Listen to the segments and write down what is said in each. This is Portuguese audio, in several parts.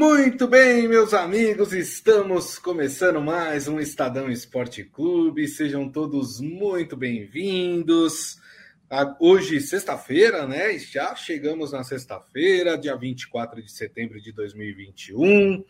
Muito bem, meus amigos, estamos começando mais um Estadão Esporte Clube. Sejam todos muito bem-vindos. Hoje, sexta-feira, né? Já chegamos na sexta-feira, dia 24 de setembro de 2021.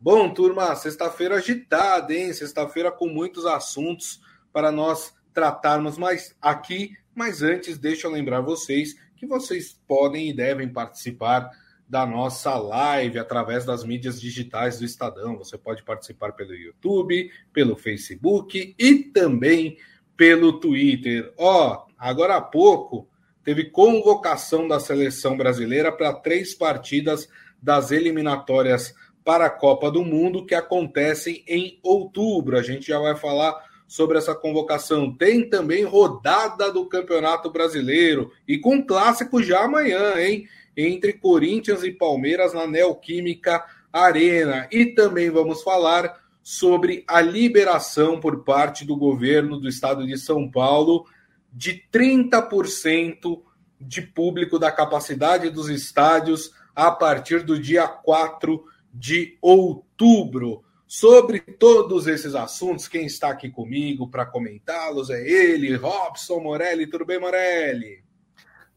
Bom, turma, sexta-feira agitada, hein? Sexta-feira com muitos assuntos para nós tratarmos mais aqui. Mas antes, deixa eu lembrar vocês que vocês podem e devem participar da nossa live através das mídias digitais do Estadão. Você pode participar pelo YouTube, pelo Facebook e também pelo Twitter. Ó, oh, agora há pouco teve convocação da seleção brasileira para três partidas das eliminatórias para a Copa do Mundo que acontecem em outubro. A gente já vai falar sobre essa convocação. Tem também rodada do Campeonato Brasileiro e com clássico já amanhã, hein? Entre Corinthians e Palmeiras na Neoquímica Arena. E também vamos falar sobre a liberação por parte do governo do estado de São Paulo de 30% de público da capacidade dos estádios a partir do dia 4 de outubro. Sobre todos esses assuntos, quem está aqui comigo para comentá-los é ele, Robson Morelli. Tudo bem, Morelli?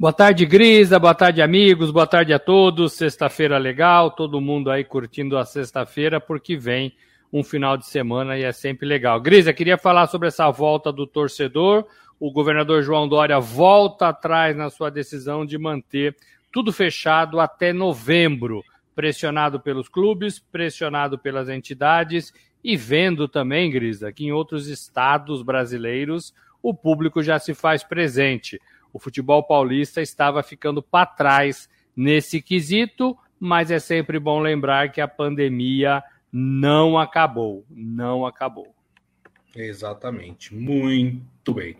Boa tarde, Grisa. Boa tarde, amigos. Boa tarde a todos. Sexta-feira legal. Todo mundo aí curtindo a sexta-feira, porque vem um final de semana e é sempre legal. Grisa, queria falar sobre essa volta do torcedor. O governador João Dória volta atrás na sua decisão de manter tudo fechado até novembro, pressionado pelos clubes, pressionado pelas entidades e vendo também, Grisa, que em outros estados brasileiros o público já se faz presente o futebol paulista estava ficando para trás nesse quesito, mas é sempre bom lembrar que a pandemia não acabou, não acabou. Exatamente, muito bem.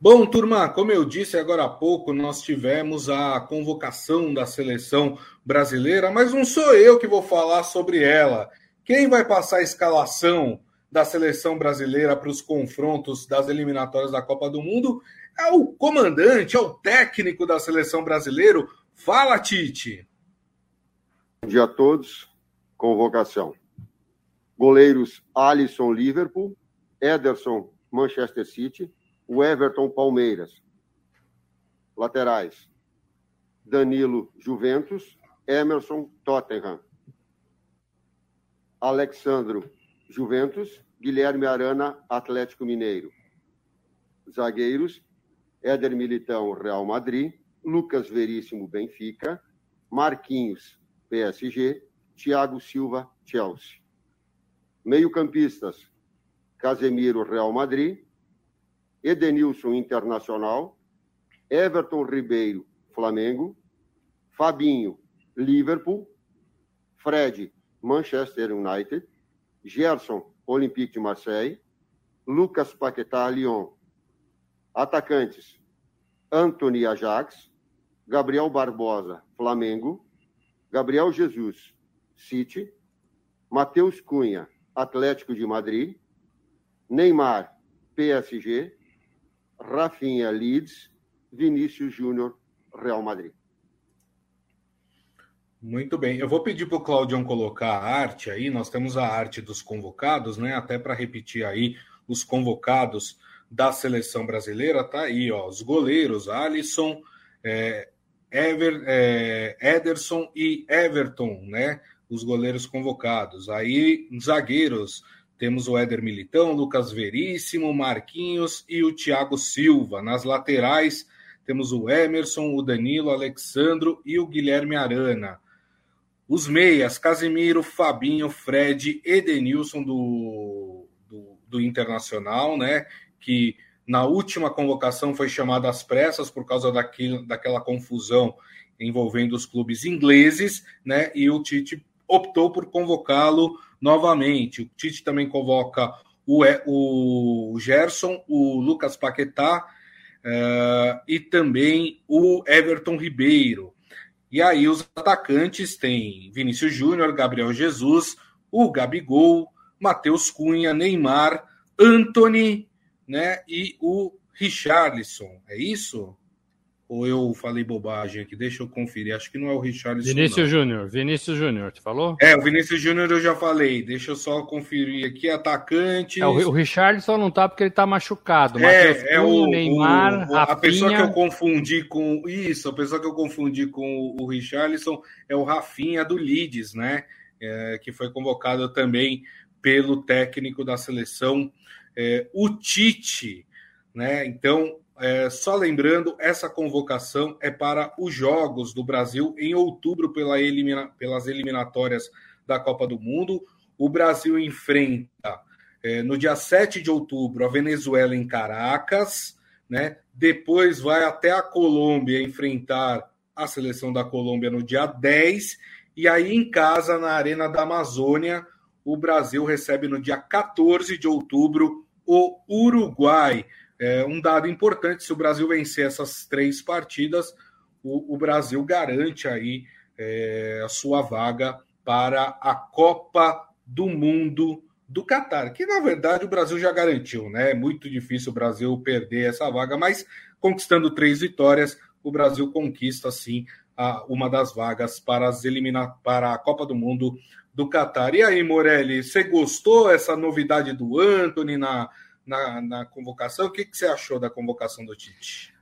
Bom, turma, como eu disse agora há pouco, nós tivemos a convocação da seleção brasileira, mas não sou eu que vou falar sobre ela. Quem vai passar a escalação da seleção brasileira para os confrontos das eliminatórias da Copa do Mundo é o comandante, é o técnico da seleção brasileira. Fala, Tite. Bom dia a todos. Convocação. Goleiros Alisson Liverpool, Ederson Manchester City, o Everton Palmeiras. Laterais: Danilo Juventus, Emerson Tottenham. Alexandro Juventus, Guilherme Arana Atlético Mineiro. Zagueiros: Éder Militão, Real Madrid, Lucas Veríssimo, Benfica, Marquinhos, PSG, Thiago Silva, Chelsea. Meio-campistas, Casemiro, Real Madrid, Edenilson, Internacional, Everton Ribeiro, Flamengo, Fabinho, Liverpool, Fred, Manchester United, Gerson, Olympique de Marseille, Lucas Paquetá, Lyon, Atacantes: Anthony Ajax, Gabriel Barbosa, Flamengo, Gabriel Jesus, City, Matheus Cunha, Atlético de Madrid, Neymar, PSG, Rafinha, Leeds, Vinícius Júnior, Real Madrid. Muito bem. Eu vou pedir para o Claudião colocar a arte aí. Nós temos a arte dos convocados, né? Até para repetir aí os convocados da seleção brasileira, tá aí, ó, os goleiros Alisson, é, Ever, é, Ederson e Everton, né? Os goleiros convocados. Aí, zagueiros, temos o Éder Militão, Lucas Veríssimo, Marquinhos e o Thiago Silva. Nas laterais, temos o Emerson, o Danilo, o Alexandro e o Guilherme Arana. Os meias, Casimiro, Fabinho, Fred, Edenilson do, do, do Internacional, né? que na última convocação foi chamado às pressas por causa daquilo, daquela confusão envolvendo os clubes ingleses, né? E o Tite optou por convocá-lo novamente. O Tite também convoca o, o Gerson, o Lucas Paquetá uh, e também o Everton Ribeiro. E aí os atacantes têm Vinícius Júnior, Gabriel Jesus, o Gabigol, Matheus Cunha, Neymar, Anthony né? E o Richarlison, é isso? Ou eu falei bobagem aqui? Deixa eu conferir. Acho que não é o Richarlison. Vinícius Júnior. Vinícius Júnior, tu falou? É, o Vinícius Júnior eu já falei. Deixa eu só conferir aqui. Atacante. É, o, Richarlison não tá porque ele tá machucado. É, é o Neymar, o, a Rafinha... pessoa que eu confundi com. Isso, a pessoa que eu confundi com o Richarlison é o Rafinha do Leeds, né? É, que foi convocado também pelo técnico da seleção, é, o Tite. Né? Então, é, só lembrando, essa convocação é para os Jogos do Brasil em outubro pela elimina, pelas eliminatórias da Copa do Mundo. O Brasil enfrenta é, no dia 7 de outubro a Venezuela em Caracas, né? depois vai até a Colômbia enfrentar a seleção da Colômbia no dia 10, e aí em casa, na Arena da Amazônia, o Brasil recebe no dia 14 de outubro o Uruguai. É um dado importante: se o Brasil vencer essas três partidas, o, o Brasil garante aí é, a sua vaga para a Copa do Mundo do Catar, que na verdade o Brasil já garantiu, né? É muito difícil o Brasil perder essa vaga, mas conquistando três vitórias, o Brasil conquista sim a, uma das vagas para, as elimina, para a Copa do Mundo do Catar. E aí, Morelli, você gostou essa novidade do Anthony na, na, na convocação. O que, que você achou da convocação do Tite?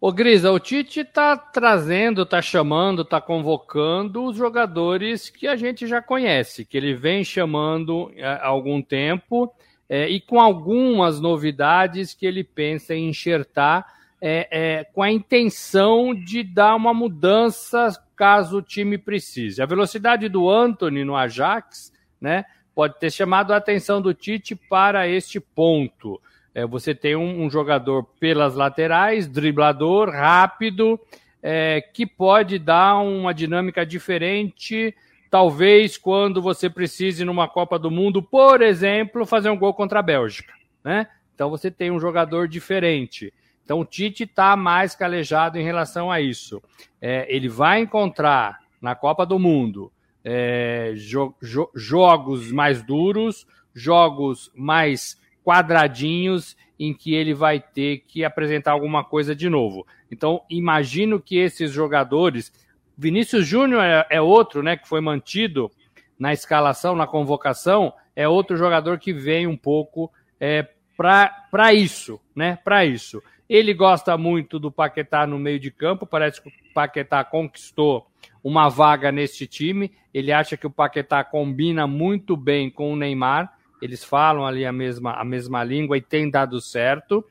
Ô Grisa, o Tite está trazendo, está chamando, está convocando os jogadores que a gente já conhece, que ele vem chamando é, há algum tempo é, e com algumas novidades que ele pensa em enxertar é, é, com a intenção de dar uma mudança caso o time precise. A velocidade do Anthony no Ajax, né, pode ter chamado a atenção do Tite para este ponto. É, você tem um, um, jogador pelas laterais, driblador, rápido, é, que pode dar uma dinâmica diferente, talvez quando você precise numa Copa do Mundo, por exemplo, fazer um gol contra a Bélgica. Né? Então você tem um jogador diferente. Então o Tite está mais calejado em relação a isso. É, ele vai encontrar na Copa do Mundo é, jo jo jogos mais duros, jogos mais quadradinhos, em que ele vai ter que apresentar alguma coisa de novo. Então, imagino que esses jogadores. Vinícius Júnior é, é outro, né, que foi mantido na escalação, na convocação, é outro jogador que vem um pouco é, para isso, né? Para isso. Ele gosta muito do Paquetá no meio de campo, parece que o Paquetá conquistou uma vaga neste time. Ele acha que o Paquetá combina muito bem com o Neymar. Eles falam ali a mesma, a mesma língua e tem dado certo.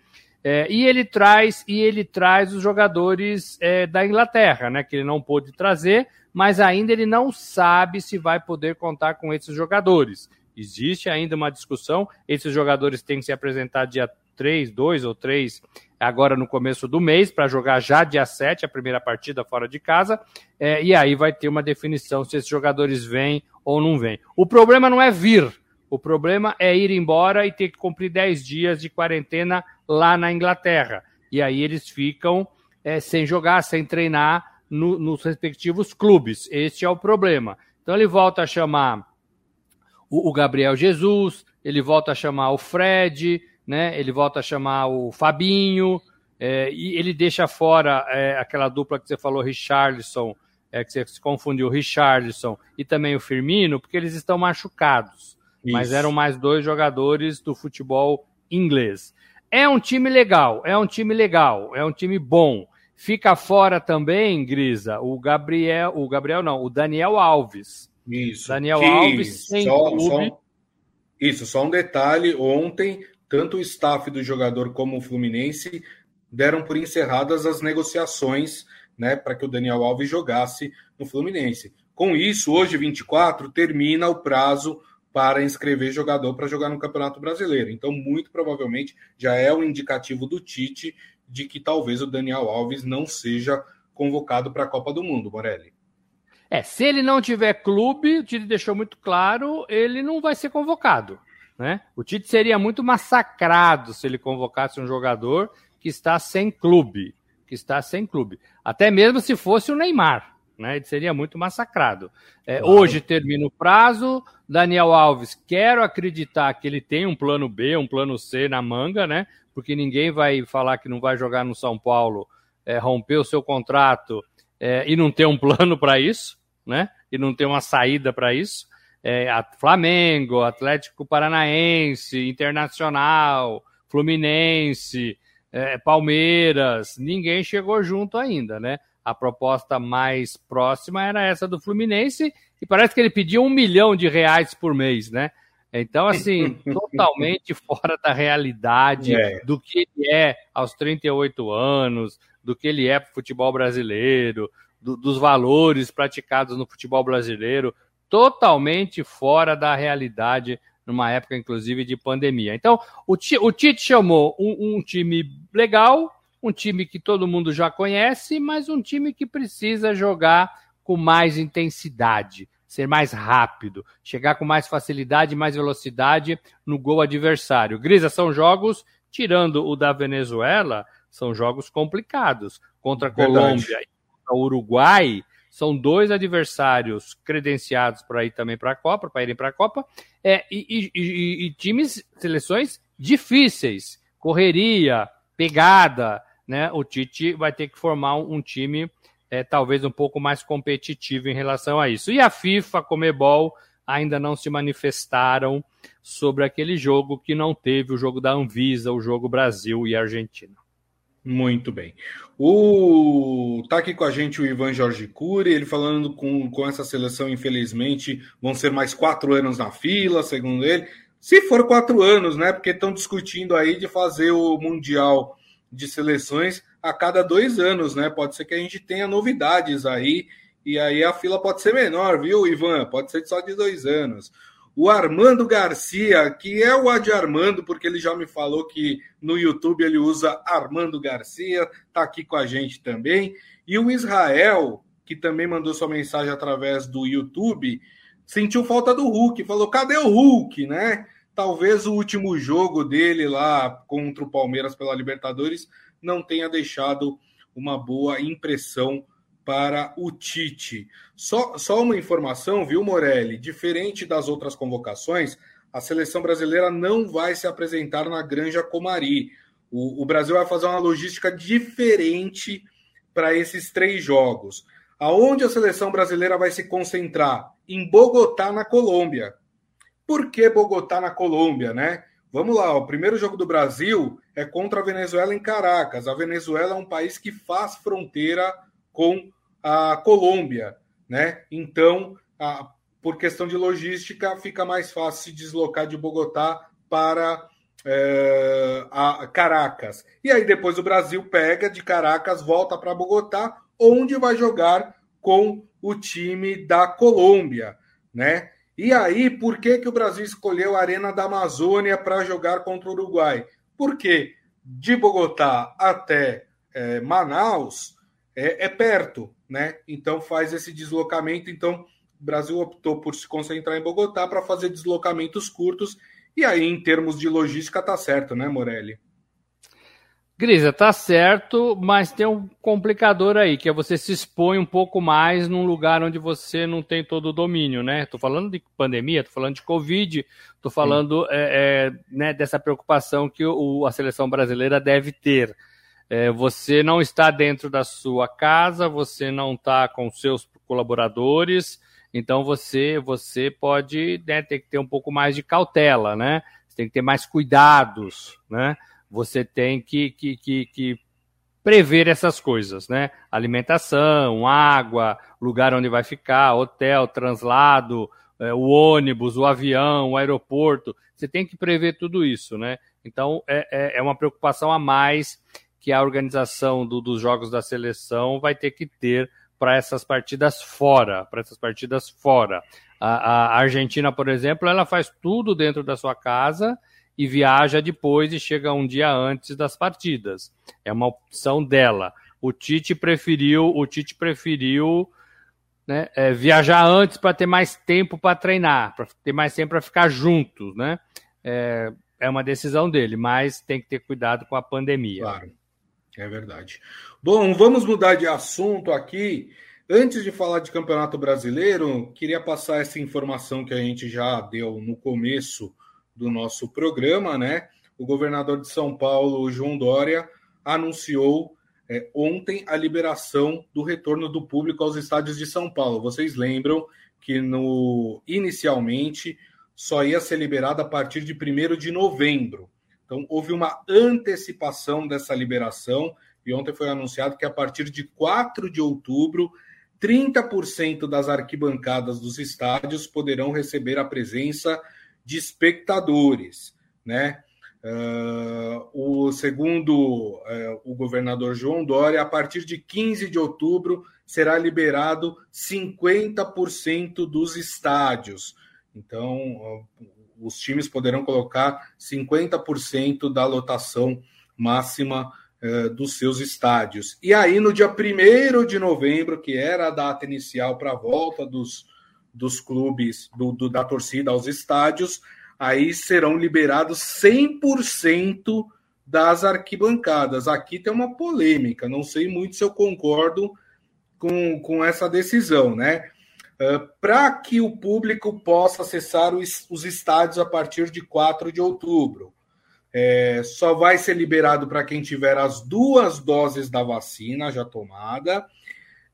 É, e ele traz e ele traz os jogadores é, da Inglaterra, né? Que ele não pôde trazer, mas ainda ele não sabe se vai poder contar com esses jogadores. Existe ainda uma discussão. Esses jogadores têm que se apresentar dia 3, 2 ou 3 agora no começo do mês, para jogar já dia 7, a primeira partida fora de casa, é, e aí vai ter uma definição se esses jogadores vêm ou não vêm. O problema não é vir, o problema é ir embora e ter que cumprir 10 dias de quarentena lá na Inglaterra. E aí eles ficam é, sem jogar, sem treinar no, nos respectivos clubes. Este é o problema. Então ele volta a chamar o, o Gabriel Jesus, ele volta a chamar o Fred, né? Ele volta a chamar o Fabinho, é, e ele deixa fora é, aquela dupla que você falou, Richarlison, é, que você se confundiu, Richarlison e também o Firmino, porque eles estão machucados. Isso. Mas eram mais dois jogadores do futebol inglês. É um time legal, é um time legal, é um time bom. Fica fora também, Grisa, o Gabriel, o Gabriel não, o Daniel Alves. Isso. Daniel Alves sem só, clube. Só, isso, só um detalhe, ontem tanto o staff do jogador como o Fluminense deram por encerradas as negociações né, para que o Daniel Alves jogasse no Fluminense. Com isso, hoje, 24, termina o prazo para inscrever jogador para jogar no Campeonato Brasileiro. Então, muito provavelmente, já é um indicativo do Tite de que talvez o Daniel Alves não seja convocado para a Copa do Mundo, Morelli. É, se ele não tiver clube, o Tite deixou muito claro, ele não vai ser convocado. Né? O Tite seria muito massacrado se ele convocasse um jogador que está sem clube, que está sem clube. Até mesmo se fosse o Neymar, né? Ele seria muito massacrado. É. Hoje termina o prazo. Daniel Alves, quero acreditar que ele tem um plano B, um plano C na manga, né? Porque ninguém vai falar que não vai jogar no São Paulo é, romper o seu contrato é, e não ter um plano para isso, né? E não ter uma saída para isso. É, Flamengo, Atlético Paranaense, Internacional, Fluminense, é, Palmeiras, ninguém chegou junto ainda, né? A proposta mais próxima era essa do Fluminense e parece que ele pediu um milhão de reais por mês, né? Então, assim, totalmente fora da realidade é. do que ele é aos 38 anos, do que ele é para o futebol brasileiro, do, dos valores praticados no futebol brasileiro, totalmente fora da realidade, numa época, inclusive, de pandemia. Então, o, o Tite chamou um, um time legal, um time que todo mundo já conhece, mas um time que precisa jogar com mais intensidade ser mais rápido, chegar com mais facilidade, mais velocidade no gol adversário. Grisa, são jogos, tirando o da Venezuela, são jogos complicados. Contra a Colômbia e contra o Uruguai, são dois adversários credenciados para ir também para a Copa, para irem para a Copa, é, e, e, e, e, times, seleções difíceis, correria, pegada, né? O Tite vai ter que formar um, time é, talvez um pouco mais competitivo em relação a isso. E a FIFA, a Comebol, ainda não se manifestaram sobre aquele jogo que não teve o jogo da Anvisa, o jogo Brasil e Argentina. Muito bem. O tá aqui com a gente o Ivan Jorge Cury, ele falando com, com essa seleção, infelizmente, vão ser mais quatro anos na fila, segundo ele. Se for quatro anos, né? Porque estão discutindo aí de fazer o Mundial de Seleções a cada dois anos, né? Pode ser que a gente tenha novidades aí, e aí a fila pode ser menor, viu, Ivan? Pode ser só de dois anos. O Armando Garcia, que é o Adi Armando, porque ele já me falou que no YouTube ele usa Armando Garcia, tá aqui com a gente também. E o Israel, que também mandou sua mensagem através do YouTube, sentiu falta do Hulk, falou: cadê o Hulk, né? Talvez o último jogo dele lá contra o Palmeiras pela Libertadores não tenha deixado uma boa impressão para o Tite. Só, só uma informação, viu, Morelli? Diferente das outras convocações, a seleção brasileira não vai se apresentar na Granja Comari. O, o Brasil vai fazer uma logística diferente para esses três jogos. Aonde a seleção brasileira vai se concentrar? Em Bogotá, na Colômbia. Por que Bogotá, na Colômbia, né? Vamos lá, o primeiro jogo do Brasil é contra a Venezuela em Caracas. A Venezuela é um país que faz fronteira com a Colômbia, né? Então, a, por questão de logística, fica mais fácil se deslocar de Bogotá para é, a Caracas. E aí depois o Brasil pega de Caracas, volta para Bogotá, onde vai jogar com o time da Colômbia, né? E aí, por que, que o Brasil escolheu a Arena da Amazônia para jogar contra o Uruguai? Porque de Bogotá até é, Manaus é, é, perto, né? Então faz esse deslocamento. Então, o Brasil optou por se concentrar em Bogotá para fazer deslocamentos curtos. E aí, em termos de logística, tá certo, né, Morelli? Grisa, tá certo, mas tem um complicador aí, que é você se expõe um pouco mais num lugar onde você não tem todo o domínio, né? Tô falando de pandemia, tô falando de Covid, tô falando é, é, né, dessa preocupação que o, a seleção brasileira deve ter. É, você não está dentro da sua casa, você não está com seus colaboradores, então você você pode né, ter que ter um pouco mais de cautela, né? Você tem que ter mais cuidados, né? você tem que, que, que, que prever essas coisas, né? Alimentação, água, lugar onde vai ficar, hotel, translado, é, o ônibus, o avião, o aeroporto. Você tem que prever tudo isso, né? Então é, é, é uma preocupação a mais que a organização do, dos jogos da seleção vai ter que ter para essas partidas fora, para essas partidas fora. A, a Argentina, por exemplo, ela faz tudo dentro da sua casa e viaja depois e chega um dia antes das partidas. É uma opção dela. O Tite preferiu, o Tite preferiu né, é, viajar antes para ter mais tempo para treinar, para ter mais tempo para ficar juntos, né? É, é uma decisão dele, mas tem que ter cuidado com a pandemia. Claro, é verdade. Bom, vamos mudar de assunto aqui. Antes de falar de Campeonato Brasileiro, queria passar essa informação que a gente já deu no começo do nosso programa, né? O governador de São Paulo, João Dória, anunciou é, ontem a liberação do retorno do público aos estádios de São Paulo. Vocês lembram que no inicialmente só ia ser liberado a partir de 1 de novembro. Então, houve uma antecipação dessa liberação, e ontem foi anunciado que a partir de 4 de outubro, 30% das arquibancadas dos estádios poderão receber a presença de espectadores, né? Uh, o segundo uh, o governador João Dória, a partir de 15 de outubro será liberado 50% dos estádios. Então, os times poderão colocar 50% da lotação máxima dos seus estádios. E aí, no dia 1 de novembro, que era a data inicial para a volta dos, dos clubes, do, do, da torcida aos estádios, aí serão liberados 100% das arquibancadas. Aqui tem uma polêmica, não sei muito se eu concordo com, com essa decisão, né? Uh, Para que o público possa acessar os, os, estádios a partir de 4 de outubro. É, só vai ser liberado para quem tiver as duas doses da vacina já tomada.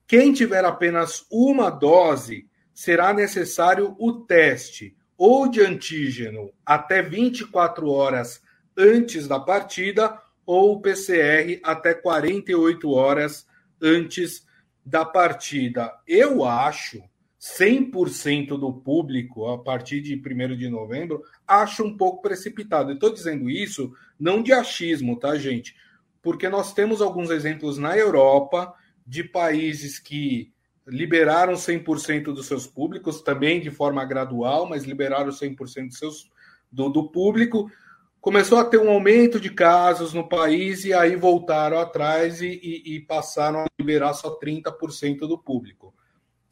Quem tiver apenas uma dose, será necessário o teste ou de antígeno até 24 horas antes da partida, ou PCR até 48 horas antes da partida. Eu acho 100% do público a partir de 1 de novembro, acho um pouco precipitado. Estou dizendo isso não de achismo, tá, gente? Porque nós temos alguns exemplos na Europa de países que liberaram 100% dos seus públicos, também de forma gradual, mas liberaram 100% dos seus, do, do público. Começou a ter um aumento de casos no país e aí voltaram atrás e, e, e passaram a liberar só 30% do público.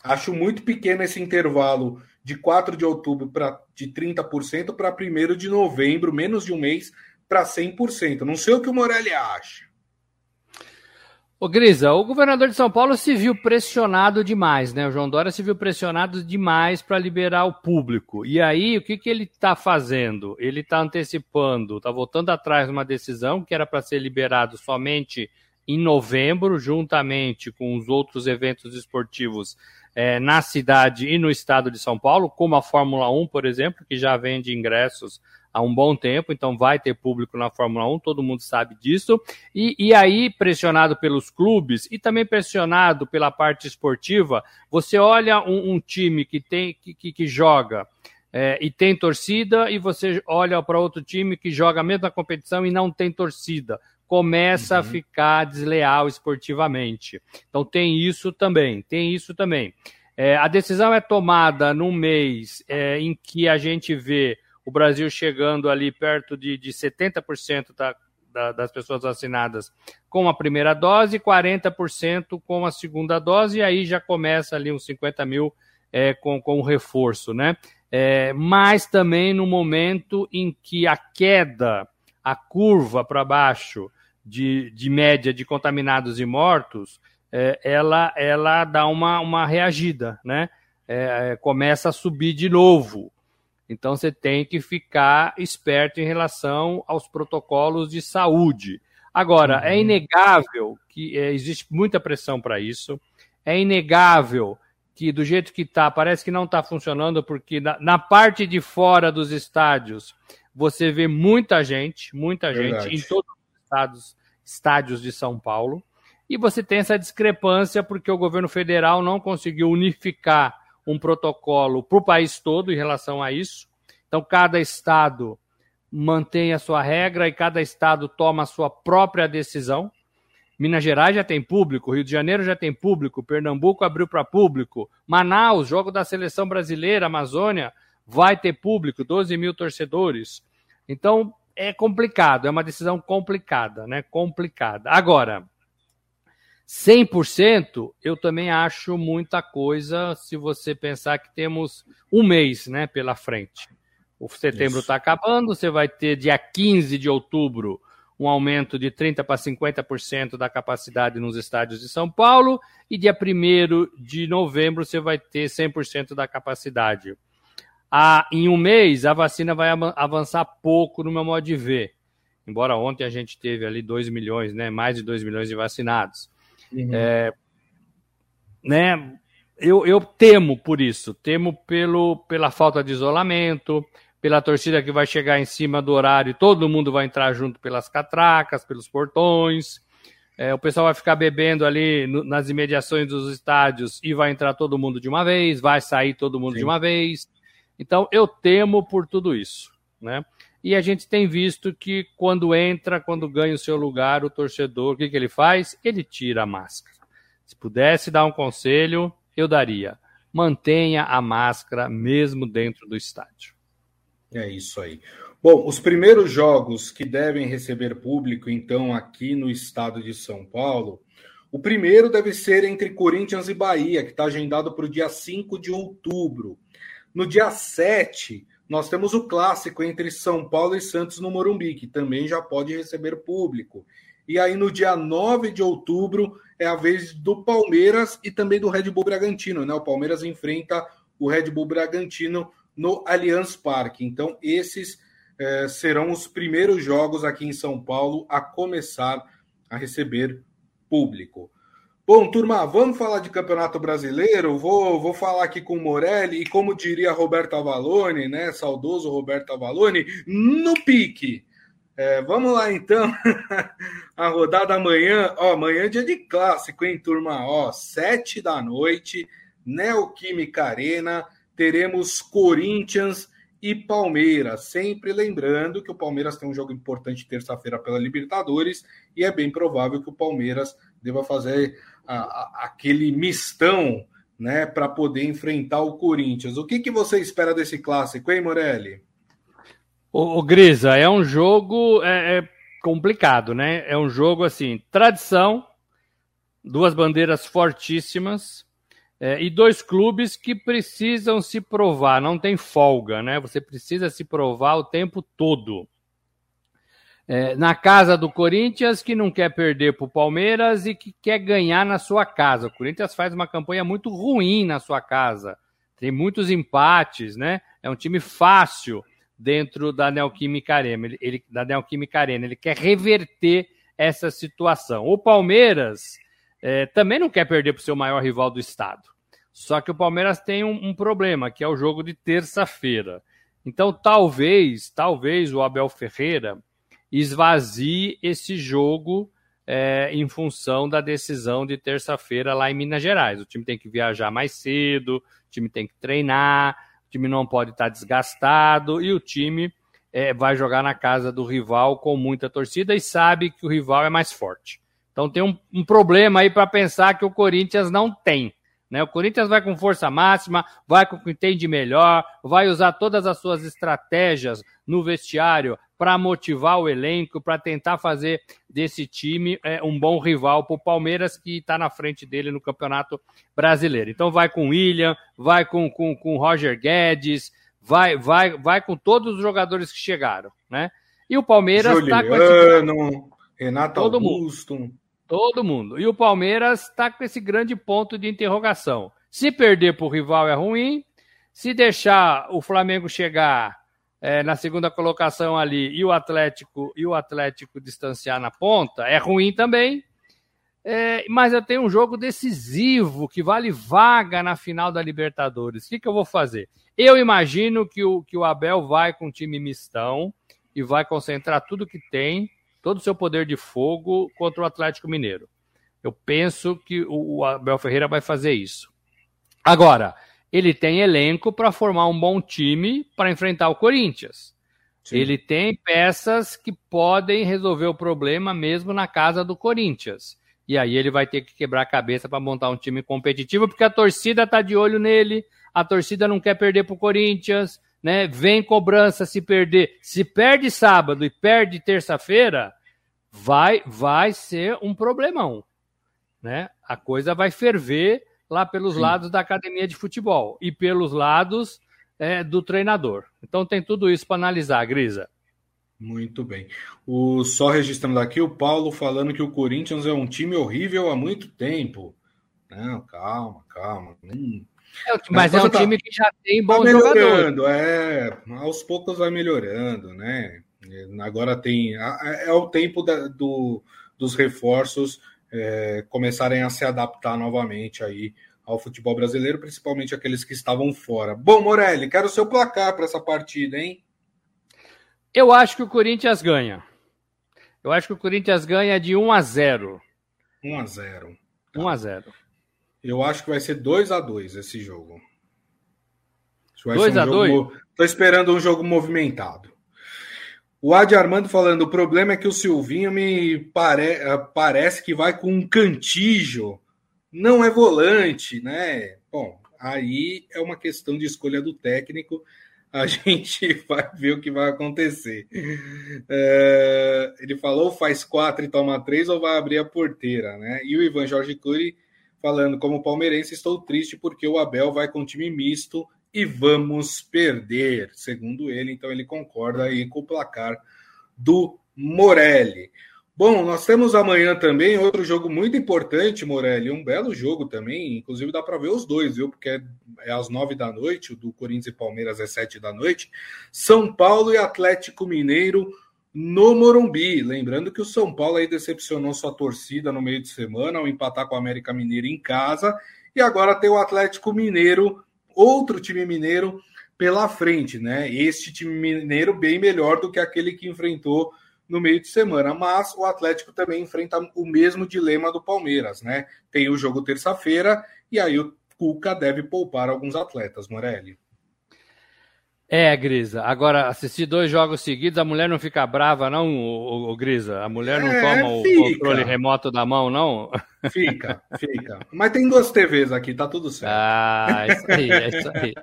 Acho muito pequeno esse intervalo de 4 de outubro para de 30% para 1 de novembro, menos de um mês, para 100%. Não sei o que o Morelli acha. Ô Grisa, o governador de São Paulo se viu pressionado demais, né? O João Dória se viu pressionado demais para liberar o público. E aí, o que, que ele está fazendo? Ele está antecipando, está voltando atrás uma decisão que era para ser liberado somente em novembro, juntamente com os outros eventos esportivos é, na cidade e no estado de São Paulo, como a Fórmula 1, por exemplo, que já vende ingressos há um bom tempo, então vai ter público na Fórmula 1, todo mundo sabe disso. E, e aí, pressionado pelos clubes e também pressionado pela parte esportiva, você olha um, um time que tem que, que, que joga. É, e tem torcida, e você olha para outro time que joga a mesma competição e não tem torcida. Começa uhum. a ficar desleal esportivamente. Então tem isso também, tem isso também. É, a decisão é tomada num mês é, em que a gente vê o Brasil chegando ali perto de, de 70% da, da, das pessoas vacinadas com a primeira dose, 40% com a segunda dose, e aí já começa ali uns 50 mil é, com, com o reforço, né? É, mas também no momento em que a queda, a curva para baixo de, de média de contaminados e mortos, é, ela, ela dá uma, uma reagida, né? É, é, começa a subir de novo. Então você tem que ficar esperto em relação aos protocolos de saúde. Agora, é uhum. é inegável que é, existe muita pressão para isso. É inegável que do jeito que está, parece que não está funcionando, porque na, na, parte de fora dos estádios você vê muita gente, muita Verdade. gente em todos os estados, estádios de São Paulo. E você tem essa discrepância porque o governo federal não conseguiu unificar um protocolo para o país todo em relação a isso. Então, cada estado mantém a sua regra e cada estado toma a sua própria decisão. Minas Gerais já tem público, Rio de Janeiro já tem público, Pernambuco abriu para público, Manaus, jogo da seleção brasileira, Amazônia, vai ter público, 12 mil torcedores. Então, é complicado, é uma decisão complicada, né? Complicada. Agora, 100%, eu também acho muita coisa se você pensar que temos um mês né, pela frente. O setembro está acabando, você vai ter dia 15 de outubro um aumento de 30% para 50% da capacidade nos estádios de São Paulo, e dia 1 de novembro você vai ter 100% da capacidade. Ah, em um mês, a vacina vai avançar pouco no meu modo de ver. embora ontem a gente teve ali 2 milhões, né, mais de 2 milhões de vacinados. Uhum. É, né, eu, eu temo por isso, temo pelo, pela falta de isolamento, pela torcida que vai chegar em cima do horário e todo mundo vai entrar junto pelas catracas, pelos portões. É, o pessoal vai ficar bebendo ali no, nas imediações dos estádios e vai entrar todo mundo de uma vez, vai sair todo mundo Sim. de uma vez. Então eu temo por tudo isso, né? E a gente tem visto que quando entra, quando ganha o seu lugar, o torcedor, o que, que ele faz? Ele tira a máscara. Se pudesse dar um conselho, eu daria. Mantenha a máscara mesmo dentro do estádio. É isso aí. Bom, os primeiros jogos que devem receber público, então, aqui no estado de São Paulo, o primeiro deve ser entre Corinthians e Bahia, que está agendado para o dia 5 de outubro. No dia 7, nós temos o clássico entre São Paulo e Santos no Morumbi, que também já pode receber público. E aí, no dia 9 de outubro, é a vez do Palmeiras e também do Red Bull Bragantino. Né? O Palmeiras enfrenta o Red Bull Bragantino no Allianz Parque. Então, esses eh, serão os primeiros jogos aqui em São Paulo a começar a receber público. Bom, turma, vamos falar de Campeonato Brasileiro. Vou, vou falar aqui com o Morelli e, como diria Roberto Avalone, né? Saudoso Roberto Avalone, no pique. É, vamos lá então. a rodada amanhã, ó, amanhã é dia de clássico, hein, turma? Ó, sete da noite, Neoquímica Arena, teremos Corinthians e Palmeiras. Sempre lembrando que o Palmeiras tem um jogo importante terça-feira pela Libertadores e é bem provável que o Palmeiras deva fazer a, aquele mistão né, para poder enfrentar o Corinthians. O que, que você espera desse clássico, hein, Morelli? O, o Grisa, é um jogo é, é complicado, né? É um jogo assim, tradição, duas bandeiras fortíssimas é, e dois clubes que precisam se provar, não tem folga, né? Você precisa se provar o tempo todo é, na casa do Corinthians, que não quer perder para o Palmeiras e que quer ganhar na sua casa. O Corinthians faz uma campanha muito ruim na sua casa. Tem muitos empates, né? É um time fácil dentro da Neoquímica Arena. Ele, ele, da Neoquímica Arena. Ele quer reverter essa situação. O Palmeiras é, também não quer perder para o seu maior rival do estado. Só que o Palmeiras tem um, um problema, que é o jogo de terça-feira. Então, talvez, talvez o Abel Ferreira esvazie esse jogo é, em função da decisão de terça-feira lá em Minas Gerais. O time tem que viajar mais cedo, o time tem que treinar, o time não pode estar desgastado e o time é, vai jogar na casa do rival com muita torcida e sabe que o rival é mais forte. Então tem um, um problema aí para pensar que o Corinthians não tem. Né? O Corinthians vai com força máxima, vai com o que tem de melhor, vai usar todas as suas estratégias no vestiário para motivar o elenco, para tentar fazer desse time é, um bom rival para o Palmeiras, que está na frente dele no Campeonato Brasileiro. Então vai com William, vai com, com, com Roger Guedes, vai, vai, vai com todos os jogadores que chegaram. Né? E o Palmeiras está com esse... Renato Todo Augusto. Mundo. Todo mundo. E o Palmeiras está com esse grande ponto de interrogação. Se perder para o rival é ruim. Se deixar o Flamengo chegar é, na segunda colocação ali e o Atlético e o Atlético distanciar na ponta, é ruim também. É, mas eu tenho um jogo decisivo que vale vaga na final da Libertadores. O que, que eu vou fazer? Eu imagino que o, que o Abel vai com um time mistão e vai concentrar tudo que tem todo o seu poder de fogo contra o Atlético Mineiro. Eu penso que o Abel Ferreira vai fazer isso. Agora, ele tem elenco para formar um bom time para enfrentar o Corinthians. Sim. Ele tem peças que podem resolver o problema mesmo na casa do Corinthians. E aí ele vai ter que quebrar a cabeça para montar um time competitivo, porque a torcida está de olho nele, a torcida não quer perder para o Corinthians, né? Vem cobrança se perder. Se perde sábado e perde terça-feira, vai vai ser um problemão, né? A coisa vai ferver lá pelos Sim. lados da academia de futebol e pelos lados é, do treinador. Então tem tudo isso para analisar, Grisa. Muito bem. O, só registrando aqui o Paulo falando que o Corinthians é um time horrível há muito tempo. Não, calma, calma. Hum, é, mas é um tá, time que já tem bons tá melhorando, jogadores. É, aos poucos vai melhorando, né? Agora tem. É o tempo da, do, dos reforços é, começarem a se adaptar novamente aí ao futebol brasileiro, principalmente aqueles que estavam fora. Bom, Morelli, quero o seu placar para essa partida, hein? Eu acho que o Corinthians ganha. Eu acho que o Corinthians ganha de 1 a 0. 1 a 0. Tá. 1 a 0. Eu acho que vai ser 2 a 2 esse jogo. 2 a 2. Jogo... Tô esperando um jogo movimentado. O Adi Armando falando, o problema é que o Silvinho me pare... parece que vai com um cantijo não é volante, né? Bom, aí é uma questão de escolha do técnico. A gente vai ver o que vai acontecer. É, ele falou: faz quatro e toma três ou vai abrir a porteira, né? E o Ivan Jorge Cury falando: como palmeirense, estou triste porque o Abel vai com time misto e vamos perder. Segundo ele, então ele concorda aí com o placar do Morelli. Bom, nós temos amanhã também outro jogo muito importante, Morelli, um belo jogo também, inclusive dá para ver os dois, viu? Porque é, é às nove da noite, o do Corinthians e Palmeiras é sete da noite. São Paulo e Atlético Mineiro no Morumbi. Lembrando que o São Paulo aí decepcionou sua torcida no meio de semana ao empatar com o América Mineiro em casa e agora tem o Atlético Mineiro, outro time mineiro pela frente, né? Este time mineiro bem melhor do que aquele que enfrentou no meio de semana. Mas o Atlético também enfrenta o mesmo dilema do Palmeiras, né? Tem o jogo terça-feira e aí o Cuca deve poupar alguns atletas, Morelli. É, Grisa. Agora, assistir dois jogos seguidos, a mulher não fica brava, não, o, Grisa? A mulher não é, toma fica. o controle remoto da mão, não? Fica, fica. Mas tem duas TVs aqui, tá tudo certo. Ah, isso aí, é isso aí.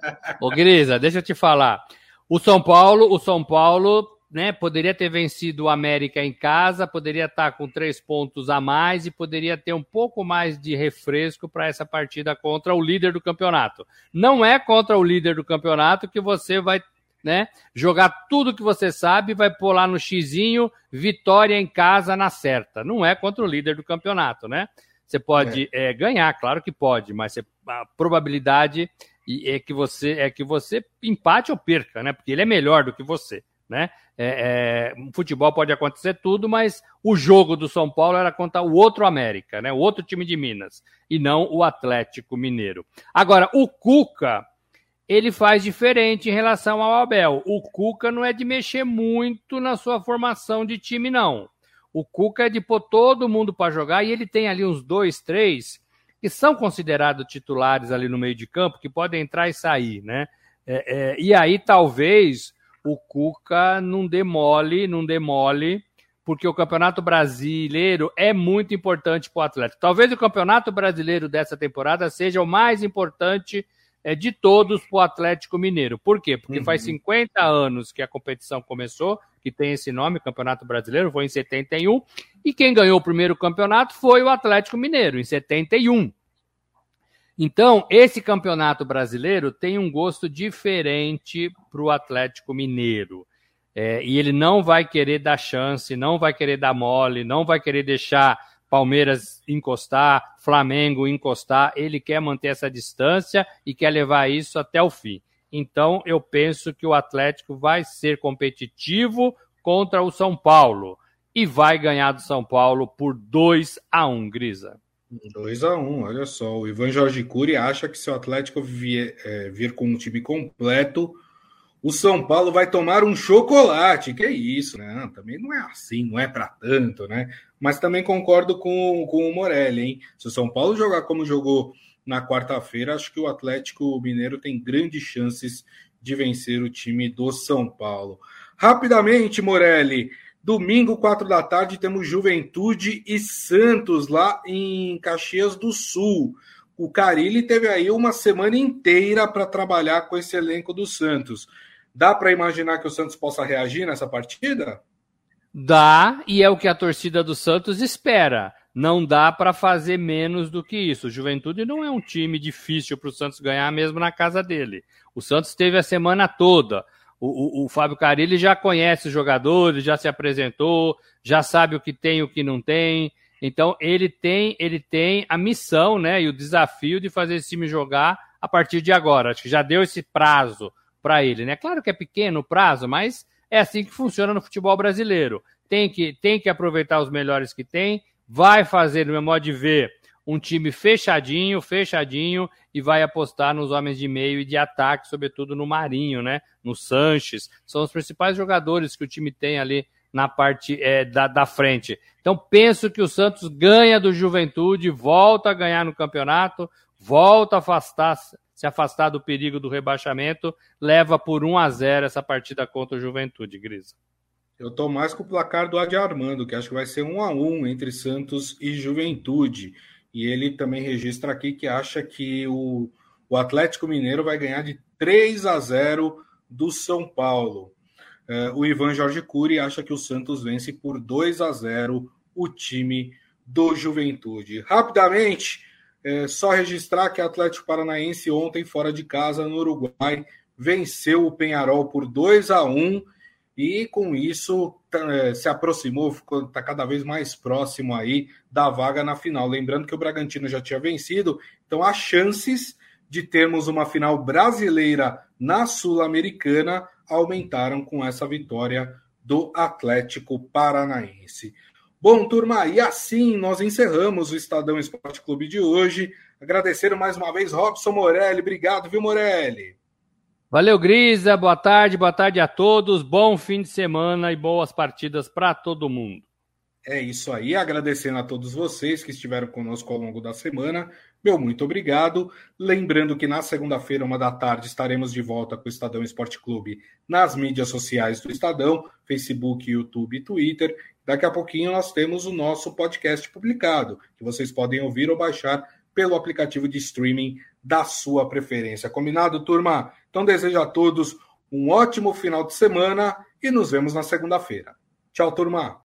Ô, Grisa, deixa eu te falar. O São Paulo, o São Paulo né, poderia ter vencido o América em casa, poderia estar com três pontos a mais e poderia ter um pouco mais de refresco para essa partida contra o líder do campeonato. Não é contra o líder do campeonato que você vai né, jogar tudo que você sabe, vai pôr lá no xizinho, vitória em casa na certa. Não é contra o líder do campeonato, né? Você pode é. É, ganhar, claro que pode, mas você, a probabilidade é que você é que você empate ou perca, né? Porque ele é melhor do que você né? É, é, futebol pode acontecer tudo, mas o jogo do São Paulo era contra o outro América, né? O outro time de Minas, e não o Atlético Mineiro. Agora, o Cuca, ele faz diferente em relação ao Abel. O Cuca não é de mexer muito na sua formação de time, não. O Cuca é de pôr todo mundo para jogar e ele tem ali uns dois, três que são considerados titulares ali no meio de campo, que podem entrar e sair, né? É, é, e aí talvez o Cuca não demole, não demole, porque o Campeonato Brasileiro é muito importante para o Atlético. Talvez o Campeonato Brasileiro dessa temporada seja o mais importante é, de todos para o Atlético Mineiro. Por quê? Porque uhum. faz 50 anos que a competição começou, que tem esse nome, Campeonato Brasileiro, foi em 71, e quem ganhou o primeiro campeonato foi o Atlético Mineiro, em 71. Então, esse campeonato brasileiro tem um gosto diferente para o Atlético Mineiro. É, e ele não vai querer dar chance, não vai querer dar mole, não vai querer deixar Palmeiras encostar, Flamengo encostar. Ele quer manter essa distância e quer levar isso até o fim. Então, eu penso que o Atlético vai ser competitivo contra o São Paulo e vai ganhar do São Paulo por 2 a 1, Grisa. 2 a 1 um, olha só. O Ivan Jorge Cury acha que se o Atlético vier, é, vir com um time completo, o São Paulo vai tomar um chocolate. Que isso, né? Também não é assim, não é para tanto, né? Mas também concordo com, com o Morelli, hein? Se o São Paulo jogar como jogou na quarta-feira, acho que o Atlético Mineiro tem grandes chances de vencer o time do São Paulo. Rapidamente, Morelli. Domingo, quatro da tarde, temos Juventude e Santos lá em Caxias do Sul. O Carilli teve aí uma semana inteira para trabalhar com esse elenco do Santos. Dá para imaginar que o Santos possa reagir nessa partida? Dá, e é o que a torcida do Santos espera. Não dá para fazer menos do que isso. Juventude não é um time difícil para o Santos ganhar mesmo na casa dele. O Santos teve a semana toda o, o, o Fábio Carilli já conhece os jogadores, já se apresentou, já sabe o que tem e o que não tem. Então ele tem, ele tem a missão, né, e o desafio de fazer esse time jogar a partir de agora. Acho que já deu esse prazo para ele, né? Claro que é pequeno o prazo, mas É assim que funciona no futebol brasileiro. Tem que, tem que aproveitar os melhores que tem, vai fazer, no meu modo de ver, um time fechadinho, fechadinho, e vai apostar nos homens de meio e de ataque, sobretudo no Marinho, né? No Sanches. São os principais jogadores que o time tem ali na parte é, da, da frente. Então, penso que o Santos ganha do Juventude, volta a ganhar no campeonato, volta a afastar, se afastar do perigo do rebaixamento, leva por 1 a 0 essa partida contra o Juventude, Grisa. Eu tô mais com o placar do Adi Armando, que acho que vai ser 1 a 1 entre Santos e Juventude. E ele também registra aqui que acha que o, o Atlético Mineiro vai ganhar de 3 a 0 do São Paulo. Uh, o Ivan Jorge Cury acha que o Santos vence por 2 a 0 o time do Juventude. Rapidamente, é, só registrar que o Atlético Paranaense ontem, fora de casa, no Uruguai, venceu o Penharol por 2 a 1 e com isso é, se aproximou, está cada vez mais próximo aí da vaga na final. Lembrando que o Bragantino já tinha vencido, então as chances de termos uma final brasileira na Sul-Americana aumentaram com essa vitória do Atlético Paranaense. Bom, turma, e assim nós encerramos o Estadão Esporte Clube de hoje. Agradecer mais uma vez Robson Morelli. Obrigado, viu, Morelli? Valeu, Grisa. Boa tarde, boa tarde a todos. Bom fim de semana e boas partidas para todo mundo. É isso aí. Agradecendo a todos vocês que estiveram conosco ao longo da semana. Meu muito obrigado. Lembrando que na segunda-feira, uma da tarde, estaremos de volta com o Estadão Esporte Clube nas mídias sociais do Estadão, Facebook, YouTube e Twitter. Daqui a pouquinho nós temos o nosso podcast publicado, que vocês podem ouvir ou baixar pelo aplicativo de streaming da sua preferência. Combinado, turma? Então desejo a todos um ótimo final de semana e nos vemos na segunda-feira. Tchau, turma!